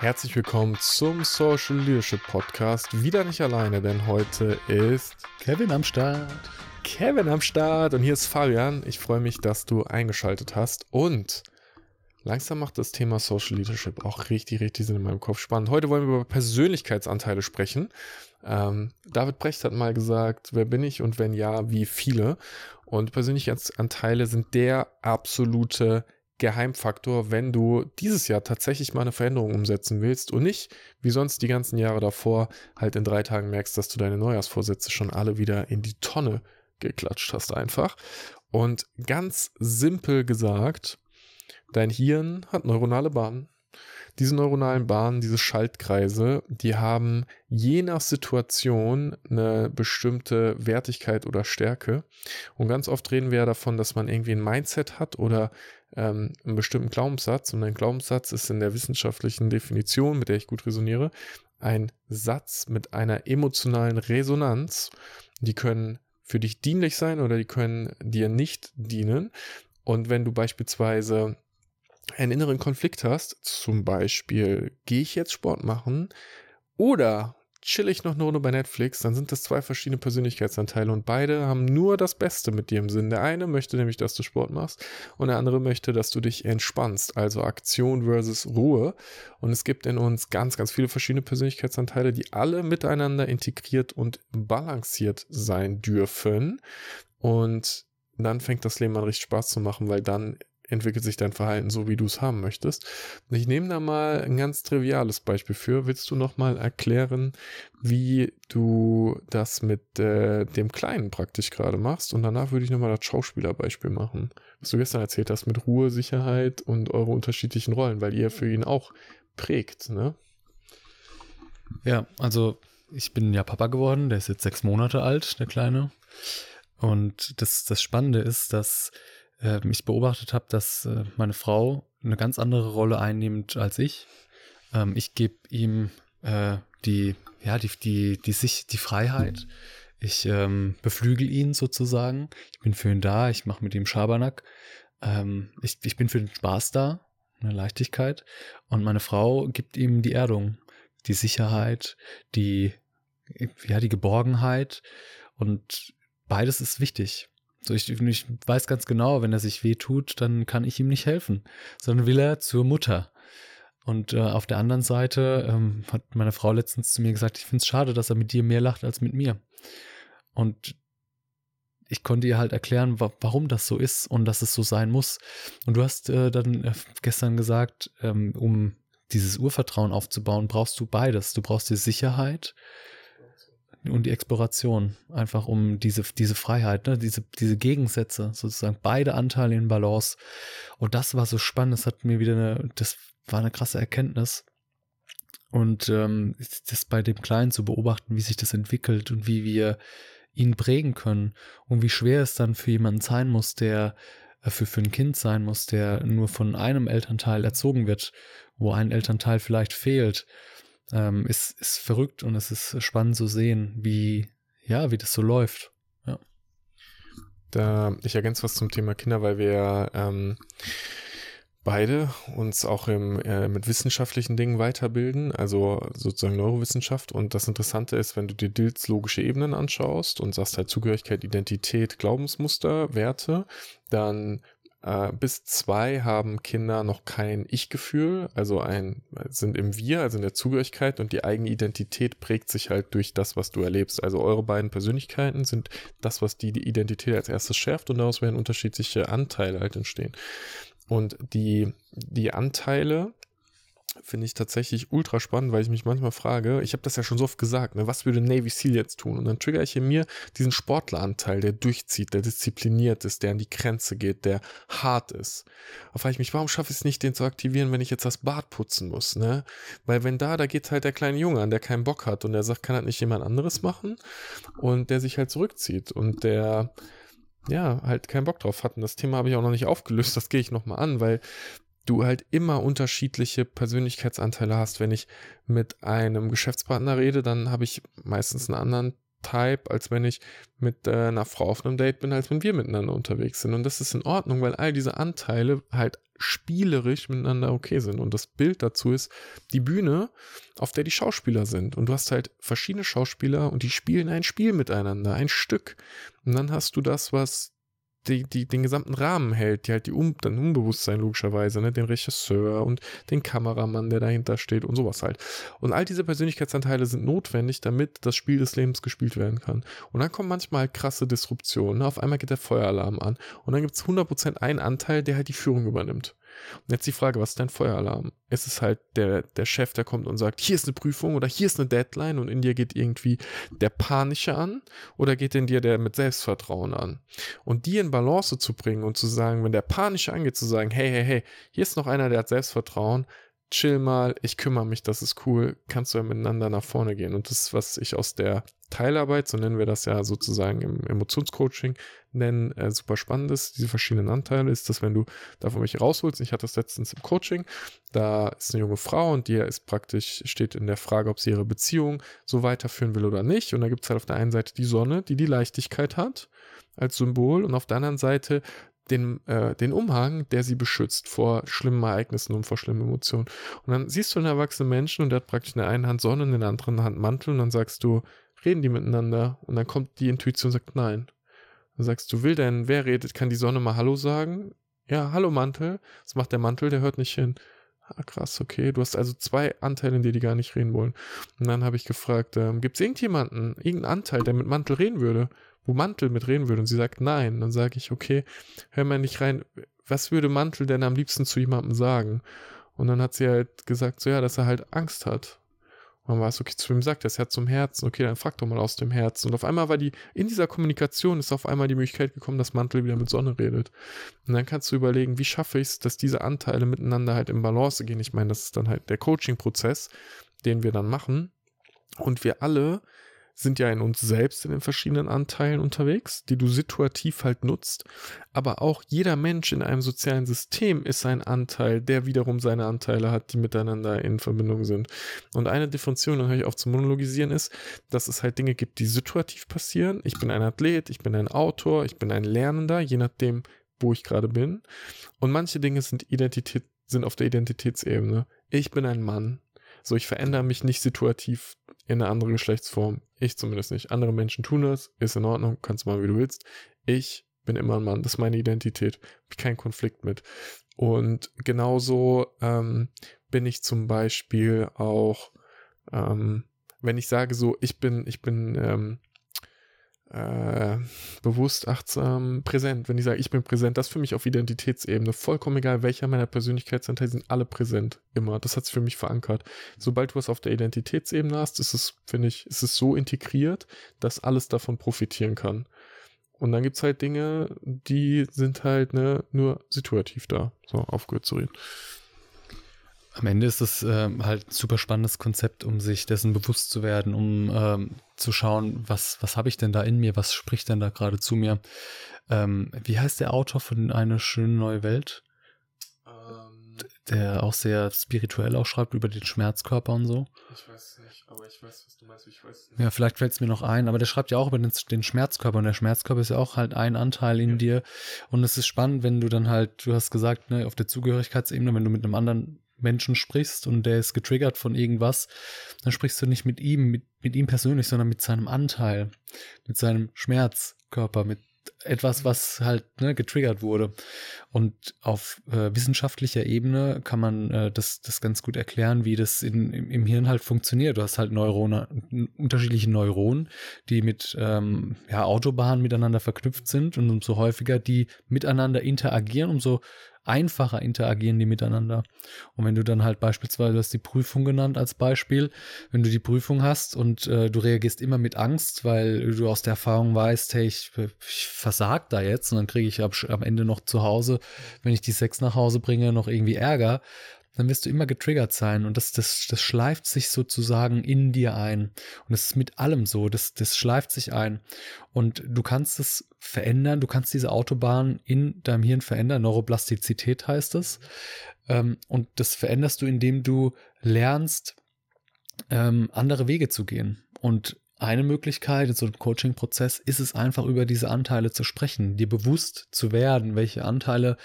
Herzlich willkommen zum Social Leadership Podcast. Wieder nicht alleine, denn heute ist Kevin am Start. Kevin am Start und hier ist Fabian. Ich freue mich, dass du eingeschaltet hast und langsam macht das Thema Social Leadership auch richtig, richtig Sinn in meinem Kopf spannend. Heute wollen wir über Persönlichkeitsanteile sprechen. Ähm, David Brecht hat mal gesagt, wer bin ich und wenn ja, wie viele? Und Persönlichkeitsanteile sind der absolute Geheimfaktor, wenn du dieses Jahr tatsächlich mal eine Veränderung umsetzen willst und nicht, wie sonst die ganzen Jahre davor, halt in drei Tagen merkst, dass du deine Neujahrsvorsätze schon alle wieder in die Tonne geklatscht hast einfach. Und ganz simpel gesagt, dein Hirn hat neuronale Bahnen. Diese neuronalen Bahnen, diese Schaltkreise, die haben je nach Situation eine bestimmte Wertigkeit oder Stärke. Und ganz oft reden wir ja davon, dass man irgendwie ein Mindset hat oder ähm, einen bestimmten Glaubenssatz. Und ein Glaubenssatz ist in der wissenschaftlichen Definition, mit der ich gut resoniere, ein Satz mit einer emotionalen Resonanz. Die können für dich dienlich sein oder die können dir nicht dienen. Und wenn du beispielsweise einen inneren Konflikt hast, zum Beispiel, gehe ich jetzt Sport machen oder chill ich noch eine Runde bei Netflix, dann sind das zwei verschiedene Persönlichkeitsanteile und beide haben nur das Beste mit dir im Sinn. Der eine möchte nämlich, dass du Sport machst und der andere möchte, dass du dich entspannst, also Aktion versus Ruhe. Und es gibt in uns ganz, ganz viele verschiedene Persönlichkeitsanteile, die alle miteinander integriert und balanciert sein dürfen. Und dann fängt das Leben an richtig Spaß zu machen, weil dann entwickelt sich dein Verhalten so, wie du es haben möchtest. Ich nehme da mal ein ganz triviales Beispiel für. Willst du noch mal erklären, wie du das mit äh, dem Kleinen praktisch gerade machst? Und danach würde ich noch mal das Schauspielerbeispiel machen, was du gestern erzählt hast mit Ruhe, Sicherheit und eure unterschiedlichen Rollen, weil ihr für ihn auch prägt, ne? Ja, also ich bin ja Papa geworden, der ist jetzt sechs Monate alt, der Kleine. Und das, das Spannende ist, dass äh, ich beobachtet habe, dass äh, meine Frau eine ganz andere Rolle einnimmt als ich. Ähm, ich gebe ihm äh, die, ja, die, die, die, sich, die Freiheit. Ich ähm, beflügel ihn sozusagen. Ich bin für ihn da. Ich mache mit ihm Schabernack. Ähm, ich, ich bin für den Spaß da, eine Leichtigkeit. Und meine Frau gibt ihm die Erdung, die Sicherheit, die, ja, die Geborgenheit. Und beides ist wichtig. So, ich, ich weiß ganz genau, wenn er sich weh tut, dann kann ich ihm nicht helfen, sondern will er zur Mutter. Und äh, auf der anderen Seite ähm, hat meine Frau letztens zu mir gesagt, ich finde es schade, dass er mit dir mehr lacht als mit mir. Und ich konnte ihr halt erklären, wa warum das so ist und dass es so sein muss. Und du hast äh, dann äh, gestern gesagt, ähm, um dieses Urvertrauen aufzubauen, brauchst du beides. Du brauchst die Sicherheit, und die Exploration, einfach um diese, diese Freiheit, ne? diese, diese Gegensätze, sozusagen beide Anteile in Balance. Und das war so spannend, das hat mir wieder eine, das war eine krasse Erkenntnis. Und ähm, das bei dem Kleinen zu beobachten, wie sich das entwickelt und wie wir ihn prägen können und wie schwer es dann für jemanden sein muss, der äh, für, für ein Kind sein muss, der nur von einem Elternteil erzogen wird, wo ein Elternteil vielleicht fehlt ähm, ist, ist verrückt und es ist spannend zu sehen, wie, ja, wie das so läuft. Ja. Da, ich ergänze was zum Thema Kinder, weil wir ähm, beide uns auch im, äh, mit wissenschaftlichen Dingen weiterbilden, also sozusagen Neurowissenschaft. Und das Interessante ist, wenn du dir Dills logische Ebenen anschaust und sagst halt Zugehörigkeit, Identität, Glaubensmuster, Werte, dann äh, bis zwei haben Kinder noch kein Ich-Gefühl, also ein, sind im Wir, also in der Zugehörigkeit und die eigene Identität prägt sich halt durch das, was du erlebst. Also eure beiden Persönlichkeiten sind das, was die, die Identität als erstes schärft und daraus werden unterschiedliche Anteile halt entstehen. Und die, die Anteile, finde ich tatsächlich ultra spannend, weil ich mich manchmal frage, ich habe das ja schon so oft gesagt, ne, was würde Navy SEAL jetzt tun? Und dann trigger ich in mir diesen Sportleranteil, der durchzieht, der diszipliniert ist, der an die Grenze geht, der hart ist. Da frage ich mich, warum schaffe ich es nicht, den zu aktivieren, wenn ich jetzt das Bad putzen muss, ne? Weil wenn da, da geht halt der kleine Junge an, der keinen Bock hat und der sagt, kann halt nicht jemand anderes machen? Und der sich halt zurückzieht und der ja, halt keinen Bock drauf hat. Und das Thema habe ich auch noch nicht aufgelöst, das gehe ich nochmal an, weil du halt immer unterschiedliche Persönlichkeitsanteile hast. Wenn ich mit einem Geschäftspartner rede, dann habe ich meistens einen anderen Type, als wenn ich mit äh, einer Frau auf einem Date bin, als wenn wir miteinander unterwegs sind. Und das ist in Ordnung, weil all diese Anteile halt spielerisch miteinander okay sind. Und das Bild dazu ist die Bühne, auf der die Schauspieler sind. Und du hast halt verschiedene Schauspieler und die spielen ein Spiel miteinander, ein Stück. Und dann hast du das, was die, die, den gesamten Rahmen hält, die halt die um, dann Unbewusstsein logischerweise, ne, den Regisseur und den Kameramann, der dahinter steht und sowas halt. Und all diese Persönlichkeitsanteile sind notwendig, damit das Spiel des Lebens gespielt werden kann. Und dann kommen manchmal krasse Disruptionen. Ne? Auf einmal geht der Feueralarm an und dann gibt es 100% einen Anteil, der halt die Führung übernimmt. Und jetzt die Frage, was ist dein Feueralarm? Ist es halt der, der Chef, der kommt und sagt, hier ist eine Prüfung oder hier ist eine Deadline und in dir geht irgendwie der Panische an oder geht in dir der mit Selbstvertrauen an? Und die in Balance zu bringen und zu sagen, wenn der Panische angeht, zu sagen, hey, hey, hey, hier ist noch einer, der hat Selbstvertrauen, chill mal, ich kümmere mich, das ist cool, kannst du ja miteinander nach vorne gehen. Und das was ich aus der Teilarbeit, so nennen wir das ja sozusagen im Emotionscoaching, nennen, äh, super spannend ist, diese verschiedenen Anteile, ist, dass wenn du davon welche rausholst, ich hatte das letztens im Coaching, da ist eine junge Frau und die ist praktisch, steht in der Frage, ob sie ihre Beziehung so weiterführen will oder nicht. Und da gibt es halt auf der einen Seite die Sonne, die die Leichtigkeit hat als Symbol und auf der anderen Seite den, äh, den Umhang, der sie beschützt vor schlimmen Ereignissen und vor schlimmen Emotionen. Und dann siehst du einen erwachsenen Menschen und der hat praktisch in der einen Hand Sonne und in der anderen Hand Mantel und dann sagst du, reden die miteinander? Und dann kommt die Intuition und sagt nein. Dann sagst du, will denn, wer redet? Kann die Sonne mal Hallo sagen? Ja, hallo Mantel. Das macht der Mantel, der hört nicht hin. Ah, krass, okay. Du hast also zwei Anteile in dir, die gar nicht reden wollen. Und dann habe ich gefragt, ähm, gibt es irgendjemanden, irgendeinen Anteil, der mit Mantel reden würde? Mantel mit reden würde und sie sagt nein, dann sage ich, okay, hör mal nicht rein, was würde Mantel denn am liebsten zu jemandem sagen? Und dann hat sie halt gesagt, so ja, dass er halt Angst hat. Und dann war es, okay, zu wem sagt er, das Herz zum Herzen, okay, dann frag doch mal aus dem Herzen. Und auf einmal war die, in dieser Kommunikation ist auf einmal die Möglichkeit gekommen, dass Mantel wieder mit Sonne redet. Und dann kannst du überlegen, wie schaffe ich es, dass diese Anteile miteinander halt im Balance gehen. Ich meine, das ist dann halt der Coaching-Prozess, den wir dann machen. Und wir alle sind ja in uns selbst in den verschiedenen Anteilen unterwegs, die du situativ halt nutzt. Aber auch jeder Mensch in einem sozialen System ist ein Anteil, der wiederum seine Anteile hat, die miteinander in Verbindung sind. Und eine Differenzierung, dann höre ich auf zu monologisieren, ist, dass es halt Dinge gibt, die situativ passieren. Ich bin ein Athlet, ich bin ein Autor, ich bin ein Lernender, je nachdem, wo ich gerade bin. Und manche Dinge sind Identität, sind auf der Identitätsebene. Ich bin ein Mann. So, ich verändere mich nicht situativ in eine andere Geschlechtsform. Ich zumindest nicht. Andere Menschen tun das, ist in Ordnung, kannst du mal, wie du willst. Ich bin immer ein Mann, das ist meine Identität. Habe ich keinen Konflikt mit. Und genauso ähm, bin ich zum Beispiel auch, ähm, wenn ich sage so, ich bin, ich bin ähm, äh, bewusst, achtsam, präsent. Wenn ich sage, ich bin präsent, das ist für mich auf Identitätsebene. Vollkommen egal, welcher meiner Persönlichkeitsanteile sind alle präsent. Immer. Das hat es für mich verankert. Sobald du was auf der Identitätsebene hast, ist es, finde ich, ist es so integriert, dass alles davon profitieren kann. Und dann gibt es halt Dinge, die sind halt ne, nur situativ da. So, aufgehört zu reden. Am Ende ist es ähm, halt ein super spannendes Konzept, um sich dessen bewusst zu werden, um ähm, zu schauen, was, was habe ich denn da in mir, was spricht denn da gerade zu mir. Ähm, wie heißt der Autor von Eine schöne neue Welt? Ähm, der auch sehr spirituell auch schreibt über den Schmerzkörper und so. Ich weiß nicht, aber ich weiß, was du meinst. Ich weiß nicht. Ja, vielleicht fällt es mir noch ein, aber der schreibt ja auch über den, den, Schmerzkörper und der Schmerzkörper ist ja auch halt ein Anteil in ja. dir. Und es ist spannend, wenn du dann halt, du hast gesagt, ne, auf der Zugehörigkeitsebene, wenn du mit einem anderen Menschen sprichst und der ist getriggert von irgendwas, dann sprichst du nicht mit ihm, mit, mit ihm persönlich, sondern mit seinem Anteil, mit seinem Schmerzkörper, mit etwas, was halt ne, getriggert wurde. Und auf äh, wissenschaftlicher Ebene kann man äh, das, das ganz gut erklären, wie das in, im, im Hirn halt funktioniert. Du hast halt Neurone, unterschiedliche Neuronen, die mit ähm, ja, Autobahnen miteinander verknüpft sind und umso häufiger die miteinander interagieren, umso einfacher interagieren die miteinander. Und wenn du dann halt beispielsweise, du hast die Prüfung genannt als Beispiel, wenn du die Prüfung hast und äh, du reagierst immer mit Angst, weil du aus der Erfahrung weißt, hey, ich, ich versag da jetzt und dann kriege ich ab, am Ende noch zu Hause, wenn ich die Sex nach Hause bringe, noch irgendwie Ärger, dann wirst du immer getriggert sein und das, das, das schleift sich sozusagen in dir ein. Und das ist mit allem so, das, das schleift sich ein. Und du kannst es verändern, du kannst diese Autobahn in deinem Hirn verändern, Neuroplastizität heißt es. Ähm, und das veränderst du, indem du lernst, ähm, andere Wege zu gehen. Und eine Möglichkeit in so einem Coaching-Prozess ist es einfach über diese Anteile zu sprechen, dir bewusst zu werden, welche Anteile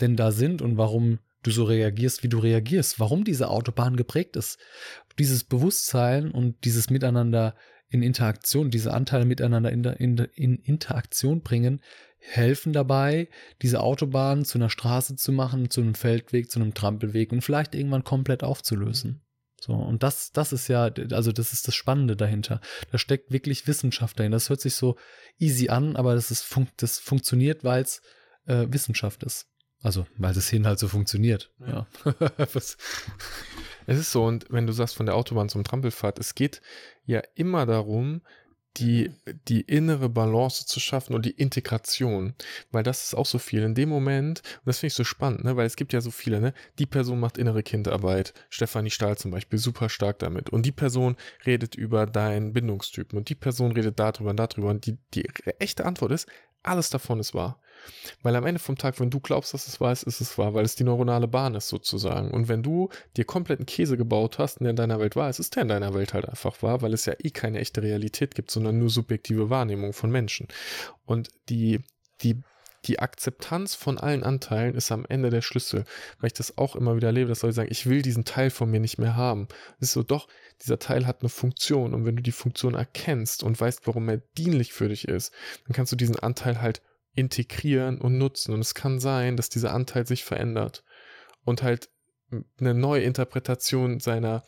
denn da sind und warum du so reagierst, wie du reagierst, warum diese Autobahn geprägt ist. Dieses Bewusstsein und dieses Miteinander in Interaktion, diese Anteile miteinander in, in, in Interaktion bringen, helfen dabei, diese Autobahn zu einer Straße zu machen, zu einem Feldweg, zu einem Trampelweg und vielleicht irgendwann komplett aufzulösen. So, und das, das ist ja, also das ist das Spannende dahinter. Da steckt wirklich Wissenschaft dahin. Das hört sich so easy an, aber das, ist fun das funktioniert, weil es äh, Wissenschaft ist. Also, weil das hin halt so funktioniert. Ja. es ist so, und wenn du sagst von der Autobahn zum Trampelfahrt, es geht ja immer darum, die, die innere Balance zu schaffen und die Integration. Weil das ist auch so viel. In dem Moment, und das finde ich so spannend, ne, weil es gibt ja so viele, ne, die Person macht innere Kindarbeit. Stefanie Stahl zum Beispiel, super stark damit. Und die Person redet über deinen Bindungstypen und die Person redet darüber und darüber. Und die, die echte Antwort ist, alles davon ist wahr. Weil am Ende vom Tag, wenn du glaubst, dass es wahr ist, ist es wahr, weil es die neuronale Bahn ist sozusagen. Und wenn du dir kompletten Käse gebaut hast und der in deiner Welt wahr ist, ist der in deiner Welt halt einfach wahr, weil es ja eh keine echte Realität gibt, sondern nur subjektive Wahrnehmung von Menschen. Und die, die die Akzeptanz von allen Anteilen ist am Ende der Schlüssel, weil ich das auch immer wieder erlebe, dass Leute sagen, ich will diesen Teil von mir nicht mehr haben. Es ist so, doch, dieser Teil hat eine Funktion und wenn du die Funktion erkennst und weißt, warum er dienlich für dich ist, dann kannst du diesen Anteil halt integrieren und nutzen. Und es kann sein, dass dieser Anteil sich verändert und halt eine neue Interpretation seiner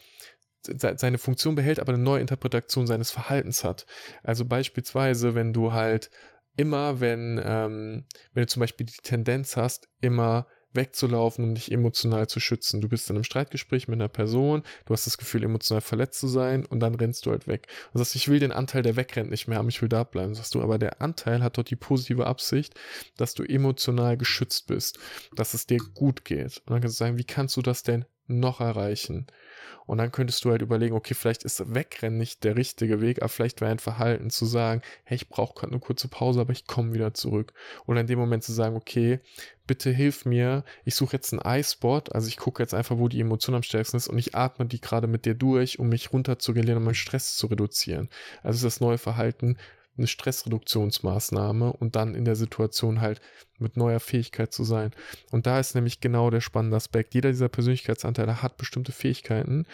seine Funktion behält, aber eine neue Interpretation seines Verhaltens hat. Also beispielsweise, wenn du halt immer, wenn, ähm, wenn du zum Beispiel die Tendenz hast, immer wegzulaufen, um dich emotional zu schützen. Du bist in einem Streitgespräch mit einer Person, du hast das Gefühl, emotional verletzt zu sein und dann rennst du halt weg. Und sagst, ich will den Anteil, der wegrennt, nicht mehr haben, ich will da bleiben. Sagst du, aber der Anteil hat dort die positive Absicht, dass du emotional geschützt bist, dass es dir gut geht. Und dann kannst du sagen, wie kannst du das denn noch erreichen? Und dann könntest du halt überlegen, okay, vielleicht ist Wegrennen nicht der richtige Weg, aber vielleicht wäre ein Verhalten zu sagen, hey, ich brauche gerade eine kurze Pause, aber ich komme wieder zurück. Oder in dem Moment zu sagen, okay, bitte hilf mir, ich suche jetzt einen Eye-Spot, also ich gucke jetzt einfach, wo die Emotion am stärksten ist und ich atme die gerade mit dir durch, um mich runterzugelieren, um meinen Stress zu reduzieren. Also das neue Verhalten, eine Stressreduktionsmaßnahme und dann in der Situation halt mit neuer Fähigkeit zu sein. Und da ist nämlich genau der spannende Aspekt. Jeder dieser Persönlichkeitsanteile hat bestimmte Fähigkeiten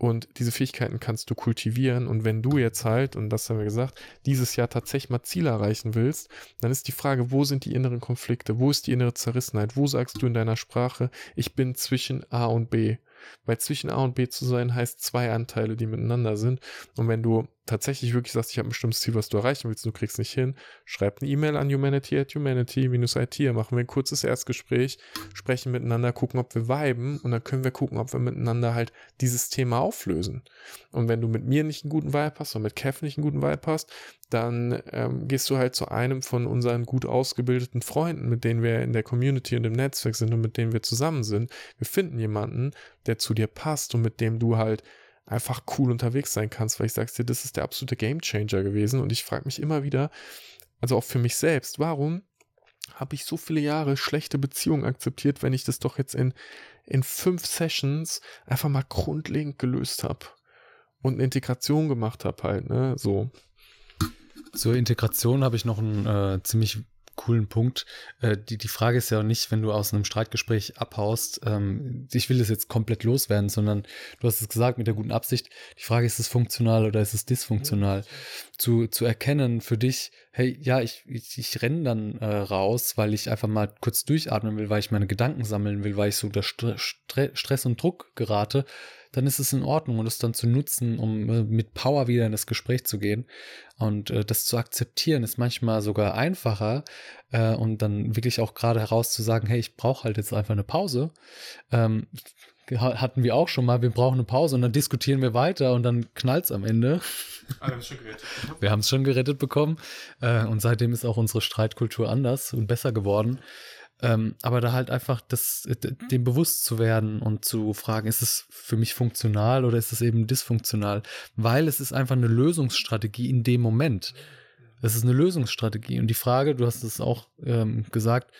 und diese Fähigkeiten kannst du kultivieren. Und wenn du jetzt halt, und das haben wir gesagt, dieses Jahr tatsächlich mal Ziele erreichen willst, dann ist die Frage, wo sind die inneren Konflikte? Wo ist die innere Zerrissenheit? Wo sagst du in deiner Sprache, ich bin zwischen A und B? Weil zwischen A und B zu sein heißt zwei Anteile, die miteinander sind. Und wenn du tatsächlich wirklich sagst, ich habe ein bestimmtes Ziel, was du erreichen willst, du kriegst nicht hin, schreib eine E-Mail an humanity at humanity-it, machen wir ein kurzes Erstgespräch, sprechen miteinander, gucken, ob wir viben und dann können wir gucken, ob wir miteinander halt dieses Thema auflösen. Und wenn du mit mir nicht einen guten Vibe hast oder mit Kev nicht einen guten Vibe hast, dann ähm, gehst du halt zu einem von unseren gut ausgebildeten Freunden, mit denen wir in der Community und im Netzwerk sind und mit denen wir zusammen sind. Wir finden jemanden, der zu dir passt und mit dem du halt einfach cool unterwegs sein kannst, weil ich sag's dir, das ist der absolute Gamechanger gewesen und ich frage mich immer wieder, also auch für mich selbst, warum habe ich so viele Jahre schlechte Beziehungen akzeptiert, wenn ich das doch jetzt in, in fünf Sessions einfach mal grundlegend gelöst habe und eine Integration gemacht habe halt, ne, so. Zur Integration habe ich noch einen äh, ziemlich coolen Punkt. Äh, die, die Frage ist ja nicht, wenn du aus einem Streitgespräch abhaust, ähm, ich will das jetzt komplett loswerden, sondern du hast es gesagt mit der guten Absicht. Die Frage ist es funktional oder ist es dysfunktional? Zu, zu erkennen für dich, hey, ja, ich, ich, ich renne dann äh, raus, weil ich einfach mal kurz durchatmen will, weil ich meine Gedanken sammeln will, weil ich so unter Stre Stress und Druck gerate dann ist es in Ordnung und es dann zu nutzen, um äh, mit Power wieder in das Gespräch zu gehen. Und äh, das zu akzeptieren ist manchmal sogar einfacher äh, und dann wirklich auch gerade heraus zu sagen, hey, ich brauche halt jetzt einfach eine Pause. Ähm, hatten wir auch schon mal, wir brauchen eine Pause und dann diskutieren wir weiter und dann knallt es am Ende. Ah, wir haben es schon gerettet. Wir haben es schon gerettet bekommen äh, und seitdem ist auch unsere Streitkultur anders und besser geworden. Ähm, aber da halt einfach das, dem bewusst zu werden und zu fragen, ist es für mich funktional oder ist es eben dysfunktional? Weil es ist einfach eine Lösungsstrategie in dem Moment. Es ist eine Lösungsstrategie. Und die Frage, du hast es auch ähm, gesagt,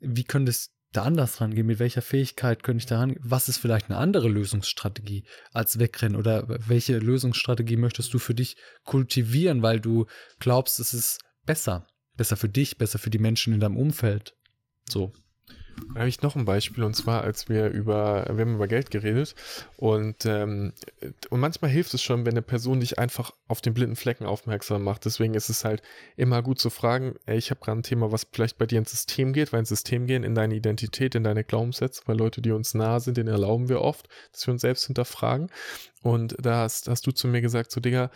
wie könntest da anders rangehen? Mit welcher Fähigkeit könnte ich da rangehen? Was ist vielleicht eine andere Lösungsstrategie als Wegrennen? Oder welche Lösungsstrategie möchtest du für dich kultivieren, weil du glaubst, es ist besser? Besser für dich, besser für die Menschen in deinem Umfeld. So. Da habe ich noch ein Beispiel und zwar, als wir über, wir haben über Geld geredet und, ähm, und manchmal hilft es schon, wenn eine Person dich einfach auf den blinden Flecken aufmerksam macht. Deswegen ist es halt immer gut zu fragen, ey, ich habe gerade ein Thema, was vielleicht bei dir ins System geht, weil ins System gehen, in deine Identität, in deine Glaubenssätze, weil Leute, die uns nahe sind, denen erlauben wir oft, dass wir uns selbst hinterfragen. Und da hast, hast du zu mir gesagt, so Digga,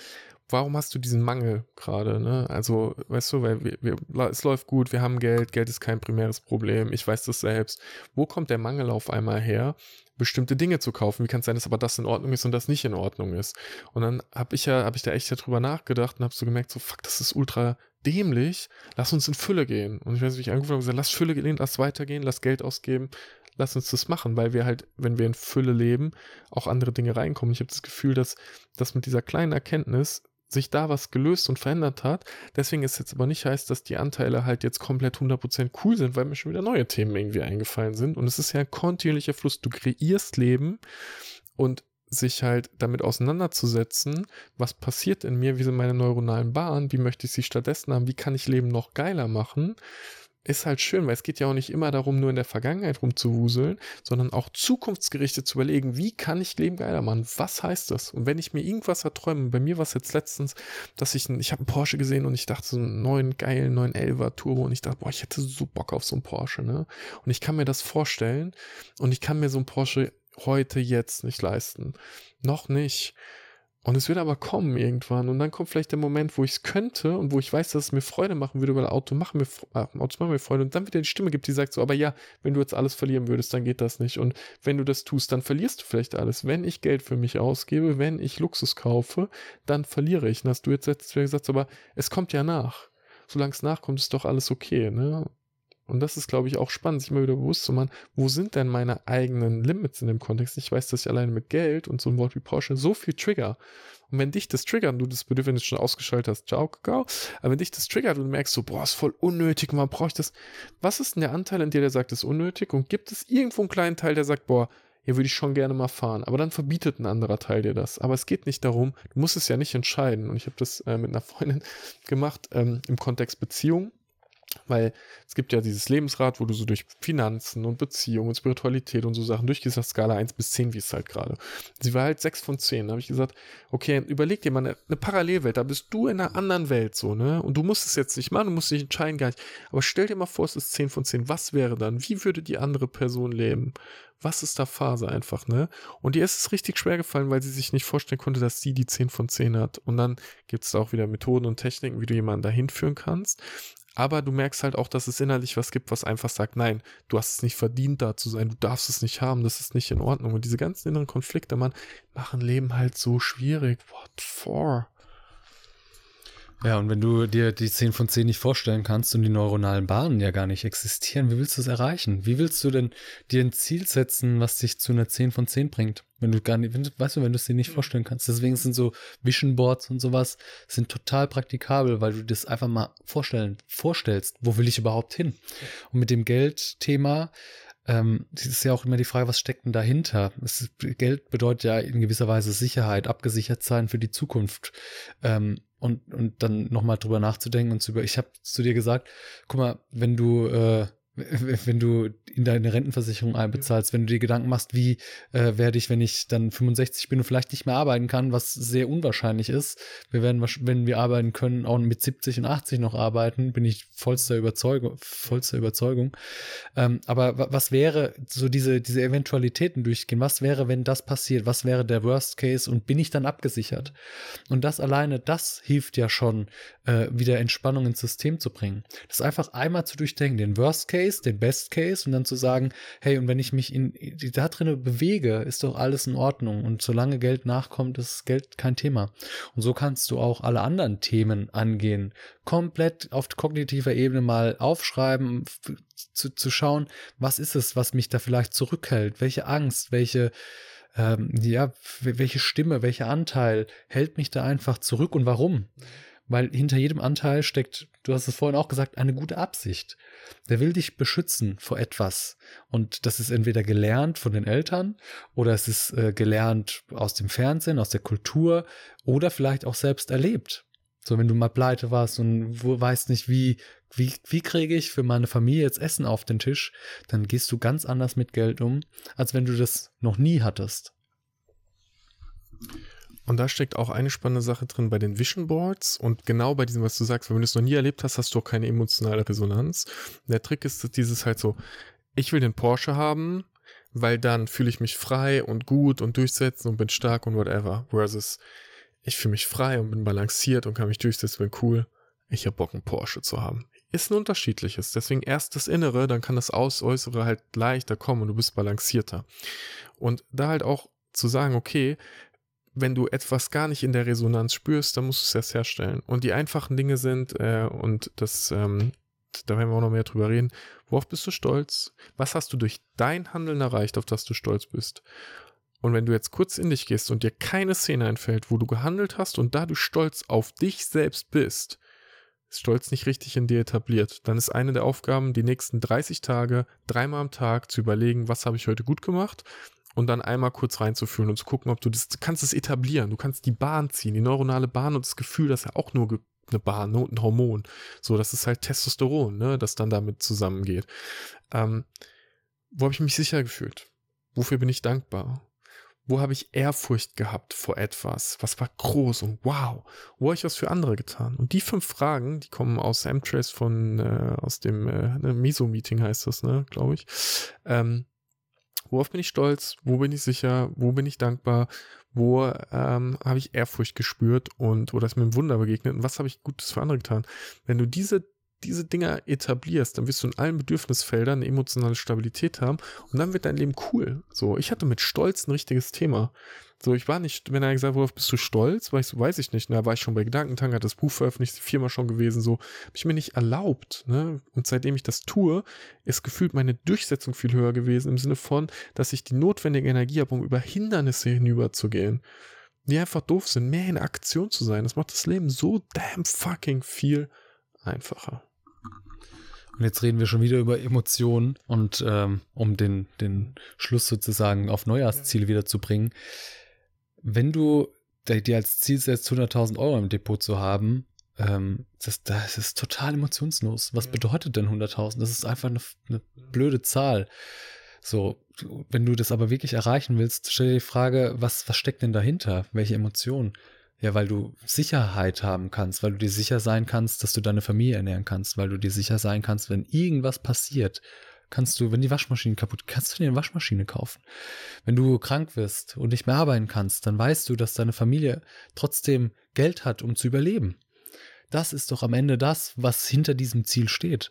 warum hast du diesen Mangel gerade? Ne? Also, weißt du, weil wir, wir, es läuft gut, wir haben Geld, Geld ist kein primäres Problem, ich weiß das selbst. Wo kommt der Mangel auf einmal her, bestimmte Dinge zu kaufen? Wie kann es sein, dass aber das in Ordnung ist und das nicht in Ordnung ist? Und dann habe ich ja, habe ich da echt darüber nachgedacht und habe so gemerkt, so fuck, das ist ultra dämlich, lass uns in Fülle gehen. Und ich weiß nicht, wie ich angefangen habe, gesagt, lass Fülle gehen, lass weitergehen, lass Geld ausgeben, lass uns das machen, weil wir halt, wenn wir in Fülle leben, auch andere Dinge reinkommen. Ich habe das Gefühl, dass, dass mit dieser kleinen Erkenntnis sich da was gelöst und verändert hat. Deswegen ist jetzt aber nicht heißt, dass die Anteile halt jetzt komplett 100% cool sind, weil mir schon wieder neue Themen irgendwie eingefallen sind. Und es ist ja ein kontinuierlicher Fluss. Du kreierst Leben und sich halt damit auseinanderzusetzen, was passiert in mir, wie sind meine neuronalen Bahnen, wie möchte ich sie stattdessen haben, wie kann ich Leben noch geiler machen, ist halt schön, weil es geht ja auch nicht immer darum, nur in der Vergangenheit rumzuwuseln, sondern auch zukunftsgerichtet zu überlegen, wie kann ich Leben geiler machen? Was heißt das? Und wenn ich mir irgendwas erträume, bei mir war es jetzt letztens, dass ich, ich habe einen Porsche gesehen und ich dachte so einen neuen geilen 911er Turbo und ich dachte, boah, ich hätte so Bock auf so einen Porsche, ne? Und ich kann mir das vorstellen und ich kann mir so einen Porsche heute jetzt nicht leisten. Noch nicht. Und es wird aber kommen irgendwann. Und dann kommt vielleicht der Moment, wo ich es könnte und wo ich weiß, dass es mir Freude machen würde, weil Auto machen mir, äh, Autos machen mir Freude. Und dann wieder die Stimme gibt, die sagt so, aber ja, wenn du jetzt alles verlieren würdest, dann geht das nicht. Und wenn du das tust, dann verlierst du vielleicht alles. Wenn ich Geld für mich ausgebe, wenn ich Luxus kaufe, dann verliere ich. Und hast du jetzt, jetzt gesagt, aber es kommt ja nach. Solange es nachkommt, ist doch alles okay, ne? Und das ist, glaube ich, auch spannend, sich mal wieder bewusst zu machen, wo sind denn meine eigenen Limits in dem Kontext? Ich weiß, dass ich alleine mit Geld und so ein Wort wie Porsche so viel trigger. Und wenn dich das triggert du das Bedürfnis schon ausgeschaltet hast, ciao, Kakao, aber wenn dich das triggert und du merkst so, boah, ist voll unnötig, man braucht das. Was ist denn der Anteil in dir, der sagt, ist unnötig? Und gibt es irgendwo einen kleinen Teil, der sagt, boah, hier würde ich schon gerne mal fahren. Aber dann verbietet ein anderer Teil dir das. Aber es geht nicht darum, du musst es ja nicht entscheiden. Und ich habe das äh, mit einer Freundin gemacht ähm, im Kontext Beziehung. Weil es gibt ja dieses Lebensrad, wo du so durch Finanzen und Beziehungen und Spiritualität und so Sachen durchgehst, auf Skala 1 bis 10, wie es halt gerade. Sie war halt 6 von 10. Da habe ich gesagt, okay, überleg dir mal eine, eine, Parallelwelt, da bist du in einer anderen Welt so, ne? Und du musst es jetzt nicht machen, du musst dich entscheiden gar nicht. Aber stell dir mal vor, es ist 10 von 10. Was wäre dann? Wie würde die andere Person leben? Was ist da Phase einfach, ne? Und ihr ist es richtig schwer gefallen, weil sie sich nicht vorstellen konnte, dass sie die 10 von 10 hat. Und dann gibt es auch wieder Methoden und Techniken, wie du jemanden dahin führen kannst. Aber du merkst halt auch, dass es innerlich was gibt, was einfach sagt, nein, du hast es nicht verdient, da zu sein, du darfst es nicht haben, das ist nicht in Ordnung. Und diese ganzen inneren Konflikte, man, machen Leben halt so schwierig. What for? Ja, und wenn du dir die 10 von 10 nicht vorstellen kannst und die neuronalen Bahnen ja gar nicht existieren, wie willst du es erreichen? Wie willst du denn dir ein Ziel setzen, was dich zu einer 10 von 10 bringt? Wenn du gar nicht, wenn, weißt du, wenn du es dir nicht vorstellen kannst. Deswegen sind so Vision Boards und sowas sind total praktikabel, weil du das einfach mal vorstellen, vorstellst, wo will ich überhaupt hin? Und mit dem Geldthema, ähm, das ist ja auch immer die Frage, was steckt denn dahinter? Es, Geld bedeutet ja in gewisser Weise Sicherheit, abgesichert sein für die Zukunft. Ähm, und, und dann nochmal drüber nachzudenken und zu über. Ich habe zu dir gesagt, guck mal, wenn du äh, wenn du in deine Rentenversicherung einbezahlst, wenn du dir Gedanken machst, wie äh, werde ich, wenn ich dann 65 bin und vielleicht nicht mehr arbeiten kann, was sehr unwahrscheinlich ist. Wir werden, wenn wir arbeiten können, auch mit 70 und 80 noch arbeiten, bin ich vollster Überzeugung, vollster Überzeugung. Ähm, aber was wäre, so diese, diese Eventualitäten durchgehen, was wäre, wenn das passiert, was wäre der Worst Case und bin ich dann abgesichert? Und das alleine, das hilft ja schon, äh, wieder Entspannung ins System zu bringen. Das einfach einmal zu durchdenken, den Worst Case, den Best Case und dann zu sagen, hey, und wenn ich mich in, da drinnen bewege, ist doch alles in Ordnung. Und solange Geld nachkommt, ist Geld kein Thema. Und so kannst du auch alle anderen Themen angehen. Komplett auf kognitiver Ebene mal aufschreiben, zu, zu schauen, was ist es, was mich da vielleicht zurückhält? Welche Angst, welche, ähm, ja, welche Stimme, welcher Anteil hält mich da einfach zurück und warum? Weil hinter jedem Anteil steckt, du hast es vorhin auch gesagt, eine gute Absicht. Der will dich beschützen vor etwas. Und das ist entweder gelernt von den Eltern oder es ist äh, gelernt aus dem Fernsehen, aus der Kultur oder vielleicht auch selbst erlebt. So, wenn du mal pleite warst und weißt nicht, wie, wie, wie kriege ich für meine Familie jetzt Essen auf den Tisch, dann gehst du ganz anders mit Geld um, als wenn du das noch nie hattest. Und da steckt auch eine spannende Sache drin bei den Vision Boards und genau bei diesem, was du sagst, wenn du es noch nie erlebt hast, hast du auch keine emotionale Resonanz. Der Trick ist dieses halt so, ich will den Porsche haben, weil dann fühle ich mich frei und gut und durchsetzen und bin stark und whatever. Versus, ich fühle mich frei und bin balanciert und kann mich durchsetzen, bin cool. Ich habe Bock, einen Porsche zu haben. Ist ein unterschiedliches. Deswegen erst das Innere, dann kann das Äußere halt leichter kommen und du bist balancierter. Und da halt auch zu sagen, okay, wenn du etwas gar nicht in der Resonanz spürst, dann musst du es erst herstellen. Und die einfachen Dinge sind, äh, und das, ähm, da werden wir auch noch mehr drüber reden, worauf bist du stolz? Was hast du durch dein Handeln erreicht, auf das du stolz bist? Und wenn du jetzt kurz in dich gehst und dir keine Szene einfällt, wo du gehandelt hast und da du stolz auf dich selbst bist, ist Stolz nicht richtig in dir etabliert, dann ist eine der Aufgaben, die nächsten 30 Tage, dreimal am Tag zu überlegen, was habe ich heute gut gemacht und dann einmal kurz reinzufühlen und zu gucken, ob du das, du kannst es etablieren, du kannst die Bahn ziehen, die neuronale Bahn und das Gefühl, dass ja auch nur eine Bahn, ne, ein Hormon. So, das ist halt Testosteron, ne, das dann damit zusammengeht. Ähm, wo habe ich mich sicher gefühlt? Wofür bin ich dankbar? Wo habe ich Ehrfurcht gehabt vor etwas? Was war groß und wow? Wo habe ich was für andere getan? Und die fünf Fragen, die kommen aus M-Trace von, äh, aus dem äh, ne, Miso-Meeting heißt das, ne, glaube ich. Ähm, Worauf bin ich stolz? Wo bin ich sicher? Wo bin ich dankbar? Wo ähm, habe ich Ehrfurcht gespürt und oder ist mir ein Wunder begegnet? Und was habe ich Gutes für andere getan? Wenn du diese diese Dinger etablierst, dann wirst du in allen Bedürfnisfeldern eine emotionale Stabilität haben und dann wird dein Leben cool. So, ich hatte mit Stolz ein richtiges Thema. So, ich war nicht, wenn er gesagt worauf bist du stolz, war ich so, weiß ich nicht. Da war ich schon bei Gedankentank, hat das Buch veröffentlicht, viermal schon gewesen, so, habe ich mir nicht erlaubt, ne? Und seitdem ich das tue, ist gefühlt meine Durchsetzung viel höher gewesen, im Sinne von, dass ich die notwendige Energie habe, um über Hindernisse hinüberzugehen, die einfach doof sind, mehr in Aktion zu sein. Das macht das Leben so damn fucking viel einfacher. Und jetzt reden wir schon wieder über Emotionen und ähm, um den, den Schluss sozusagen auf Neujahrsziele wieder zu bringen wenn du dir als Ziel setzt, 100.000 Euro im Depot zu haben, ähm, das, das ist total emotionslos. Was bedeutet denn 100.000? Das ist einfach eine, eine blöde Zahl. So, wenn du das aber wirklich erreichen willst, stell dir die Frage, was, was steckt denn dahinter? Welche Emotionen? Ja, weil du Sicherheit haben kannst, weil du dir sicher sein kannst, dass du deine Familie ernähren kannst, weil du dir sicher sein kannst, wenn irgendwas passiert, kannst du, wenn die Waschmaschine kaputt, kannst du dir eine Waschmaschine kaufen. Wenn du krank wirst und nicht mehr arbeiten kannst, dann weißt du, dass deine Familie trotzdem Geld hat, um zu überleben. Das ist doch am Ende das, was hinter diesem Ziel steht.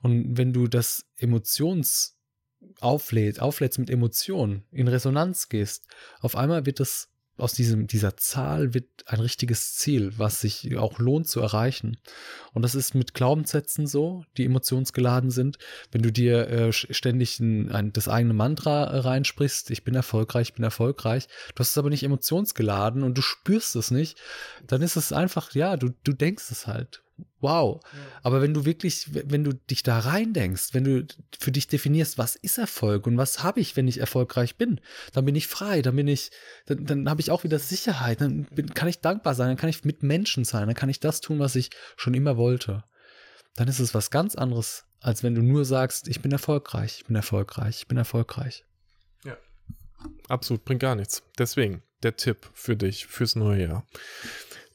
Und wenn du das Emotions auflädst, auflädst mit Emotionen, in Resonanz gehst, auf einmal wird das aus diesem, dieser Zahl wird ein richtiges Ziel, was sich auch lohnt zu erreichen. Und das ist mit Glaubenssätzen so, die emotionsgeladen sind. Wenn du dir äh, ständig ein, ein, das eigene Mantra äh, reinsprichst, ich bin erfolgreich, ich bin erfolgreich, du hast es aber nicht emotionsgeladen und du spürst es nicht, dann ist es einfach, ja, du, du denkst es halt wow. Ja. Aber wenn du wirklich, wenn du dich da reindenkst, wenn du für dich definierst, was ist Erfolg und was habe ich, wenn ich erfolgreich bin, dann bin ich frei, dann bin ich, dann, dann habe ich auch wieder Sicherheit, dann bin, kann ich dankbar sein, dann kann ich mit Menschen sein, dann kann ich das tun, was ich schon immer wollte. Dann ist es was ganz anderes, als wenn du nur sagst, ich bin erfolgreich, ich bin erfolgreich, ich bin erfolgreich. Ja. Absolut, bringt gar nichts. Deswegen der Tipp für dich fürs neue Jahr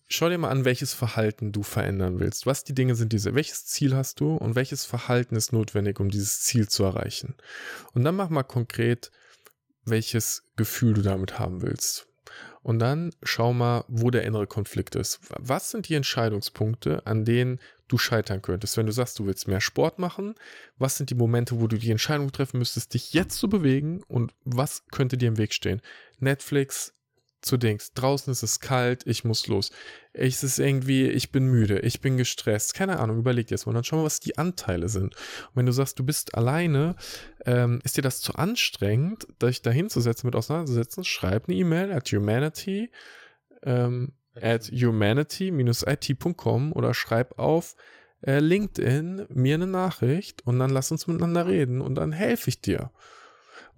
schau dir mal an, welches Verhalten du verändern willst. Was die Dinge sind diese, welches Ziel hast du und welches Verhalten ist notwendig, um dieses Ziel zu erreichen. Und dann mach mal konkret, welches Gefühl du damit haben willst. Und dann schau mal, wo der innere Konflikt ist. Was sind die Entscheidungspunkte, an denen du scheitern könntest? Wenn du sagst, du willst mehr Sport machen, was sind die Momente, wo du die Entscheidung treffen müsstest, dich jetzt zu bewegen und was könnte dir im Weg stehen? Netflix, zu Dings. Draußen ist es kalt, ich muss los. Es ist irgendwie, ich bin müde, ich bin gestresst. Keine Ahnung, überleg jetzt mal. dann schau mal, was die Anteile sind. Und wenn du sagst, du bist alleine, ähm, ist dir das zu anstrengend, dich da hinzusetzen, mit auseinanderzusetzen, schreib eine E-Mail at humanity. Ähm, at humanity-it.com oder schreib auf äh, LinkedIn mir eine Nachricht und dann lass uns miteinander reden und dann helfe ich dir.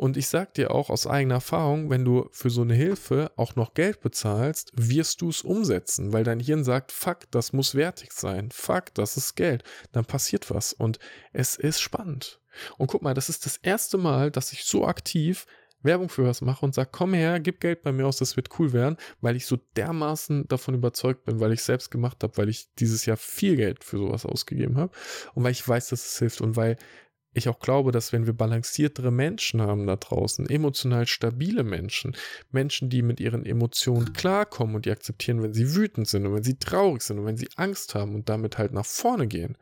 Und ich sag dir auch aus eigener Erfahrung, wenn du für so eine Hilfe auch noch Geld bezahlst, wirst du es umsetzen, weil dein Hirn sagt, fuck, das muss wertig sein, fuck, das ist Geld. Dann passiert was und es ist spannend. Und guck mal, das ist das erste Mal, dass ich so aktiv Werbung für was mache und sage, komm her, gib Geld bei mir aus, das wird cool werden, weil ich so dermaßen davon überzeugt bin, weil ich selbst gemacht habe, weil ich dieses Jahr viel Geld für sowas ausgegeben habe und weil ich weiß, dass es hilft und weil ich auch glaube, dass wenn wir balanciertere Menschen haben da draußen, emotional stabile Menschen, Menschen, die mit ihren Emotionen klarkommen und die akzeptieren, wenn sie wütend sind und wenn sie traurig sind und wenn sie Angst haben und damit halt nach vorne gehen,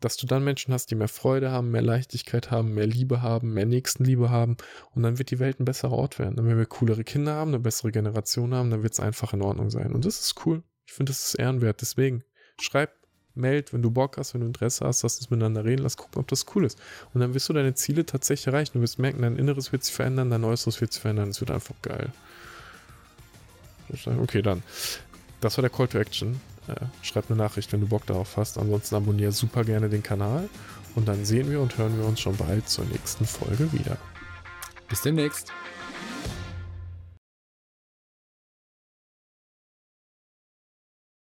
dass du dann Menschen hast, die mehr Freude haben, mehr Leichtigkeit haben, mehr Liebe haben, mehr Nächstenliebe haben und dann wird die Welt ein besserer Ort werden. Und wenn wir coolere Kinder haben, eine bessere Generation haben, dann wird es einfach in Ordnung sein. Und das ist cool. Ich finde, das ist ehrenwert. Deswegen schreib meld, wenn du Bock hast, wenn du Interesse hast, lass uns miteinander reden, lass gucken, ob das cool ist. Und dann wirst du deine Ziele tatsächlich erreichen. Du wirst merken, dein Inneres wird sich verändern, dein Äußeres wird sich verändern. Es wird einfach geil. Okay, dann. Das war der Call to Action. Äh, schreib eine Nachricht, wenn du Bock darauf hast. Ansonsten abonniere super gerne den Kanal. Und dann sehen wir und hören wir uns schon bald zur nächsten Folge wieder. Bis demnächst.